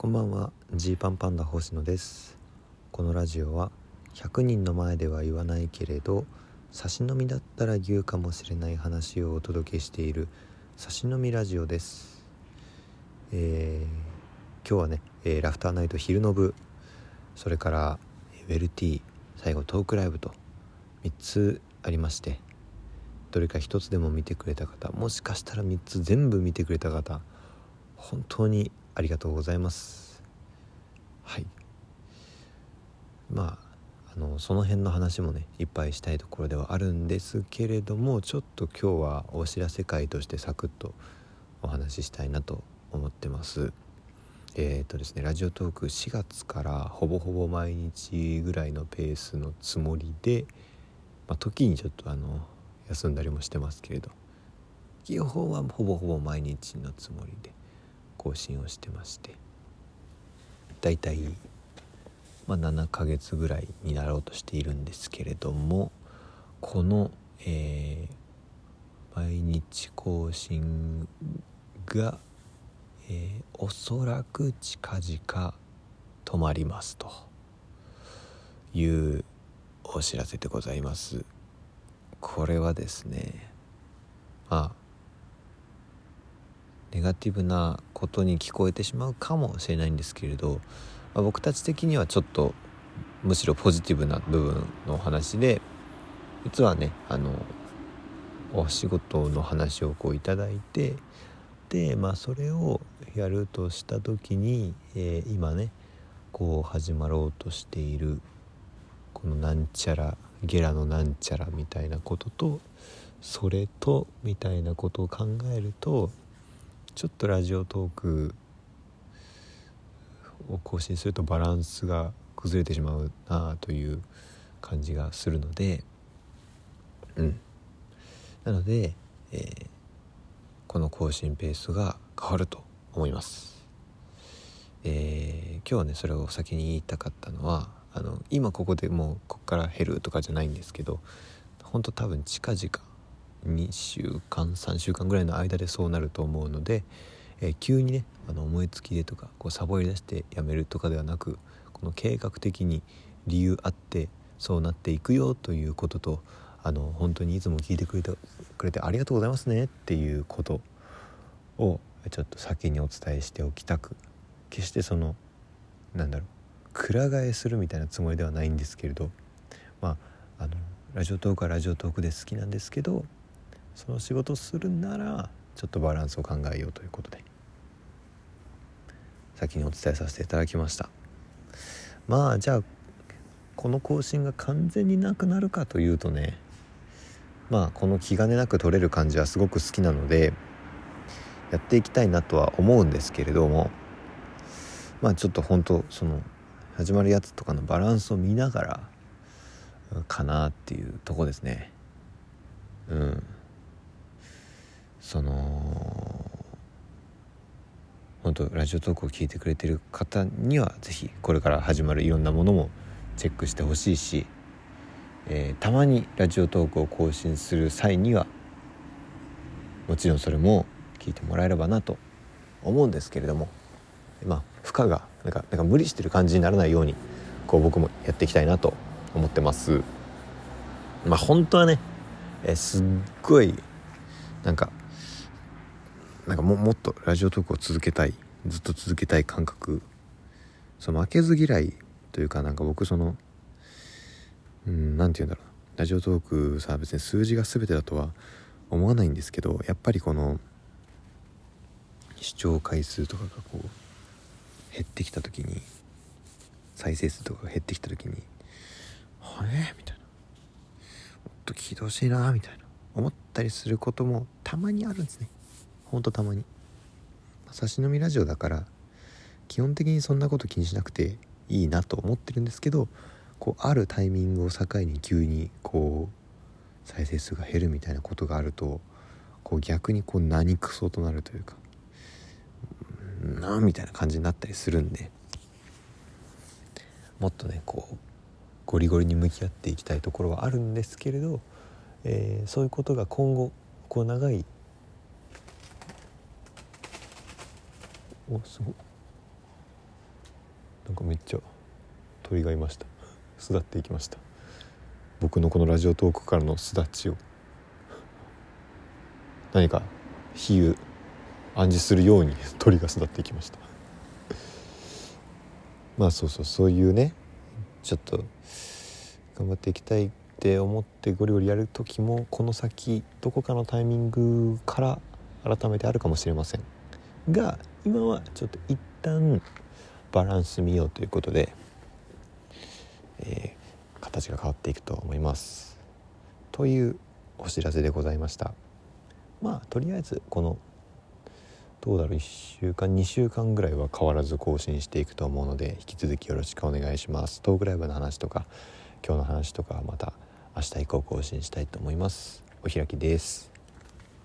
こんばんは。ジーパンパンダ星野です。このラジオは100人の前では言わないけれど差し飲みだったら言うかもしれない話をお届けしている差し飲みラジオです。えー、今日はね、えー、ラフターナイト昼の部それからウェルティ最後トークライブと3つありましてどれか1つでも見てくれた方もしかしたら3つ全部見てくれた方本当にありがとうございます。はい。まああのその辺の話もねいっぱいしたいところではあるんですけれどもちょっと今日はお知らせ会としてサクッとお話ししたいなと思ってます。えっ、ー、とですねラジオトーク4月からほぼほぼ毎日ぐらいのペースのつもりで、まあ、時にちょっとあの休んだりもしてますけれど基本はほぼほぼ毎日のつもりで。更新をしてましてだいたい、まあ、7ヶ月ぐらいになろうとしているんですけれどもこの、えー、毎日更新が、えー、おそらく近々止まりますというお知らせでございます。これはですねまあネガティブなことに聞こえてしまうかもしれないんですけれど、まあ、僕たち的にはちょっとむしろポジティブな部分のお話で実はねあのお仕事の話をこういただいてでまあそれをやるとした時に、えー、今ねこう始まろうとしているこのなんちゃらゲラのなんちゃらみたいなこととそれとみたいなことを考えるとちょっとラジオトークを更新するとバランスが崩れてしまうなあという感じがするのでうんなので、えー、この更新ペースが変わると思います。えー、今日はねそれを先に言いたかったのはあの今ここでもうこっから減るとかじゃないんですけど本当多分近々2週間3週間ぐらいの間でそうなると思うので、えー、急にねあの思いつきでとかこうサボり出してやめるとかではなくこの計画的に理由あってそうなっていくよということとあの本当にいつも聞いてくれてくれてありがとうございますねっていうことをちょっと先にお伝えしておきたく決してそのなんだろうくら替えするみたいなつもりではないんですけれどまああのラジオトークはラジオトークで好きなんですけどその仕事するならちょっとバランスを考えようということで。先にお伝えさせていただきました。まあじゃあこの更新が完全になくなるかというとねまあこの気兼ねなく取れる感じはすごく好きなのでやっていきたいなとは思うんですけれどもまあちょっと本当その始まるやつとかのバランスを見ながらかなっていうとこですね。うん。その本当ラジオトークを聞いてくれてる方には是非これから始まるいろんなものもチェックしてほしいし、えー、たまにラジオトークを更新する際にはもちろんそれも聞いてもらえればなと思うんですけれどもまあ負荷がなんかなんか無理してる感じにならないようにこう僕もやっていきたいなと思ってます。まあ本当はねえすっごいなんかなんかももっとラジオトークを続けたいずっと続けたい感覚。その負けず嫌いというかなんか僕そのうん何て言うんだろう。ラジオトークさ別に数字が全てだとは思わないんですけどやっぱりこの視聴回数とかがこう減ってきた時に再生数とかが減ってきた時に「はえ?」みたいな「もっと聞いてほしいな」みたいな。思ったりすることもたまにあるんですね。ほんとたまに。差し飲みラジオだから基本的にそんなこと気にしなくていいなと思ってるんですけどこうあるタイミングを境に急にこう再生数が減るみたいなことがあるとこう逆にこう何クソとなるというかなみたいな感じになったりするんでもっとねこうゴリゴリに向き合っていきたいところはあるんですけれど、えー、そういうことが今後こう長いおすごなんかめっちゃ鳥がいました。巣立っていきました。僕のこのラジオトークからの巣立ちを。何か比喩暗示するように鳥が巣立っていきました。まあそうそうそういうねちょっと頑張っていきたいって思ってゴリゴリやる時もこの先どこかのタイミングから改めてあるかもしれません。が今はちょっと一旦バランス見ようということで、えー、形が変わっていくと思います。というお知らせでございました。まあとりあえずこのどうだろう1週間2週間ぐらいは変わらず更新していくと思うので引き続きよろしくお願いします。トークライブの話とか今日の話とかまた明日以降更新したいと思います。お開きです。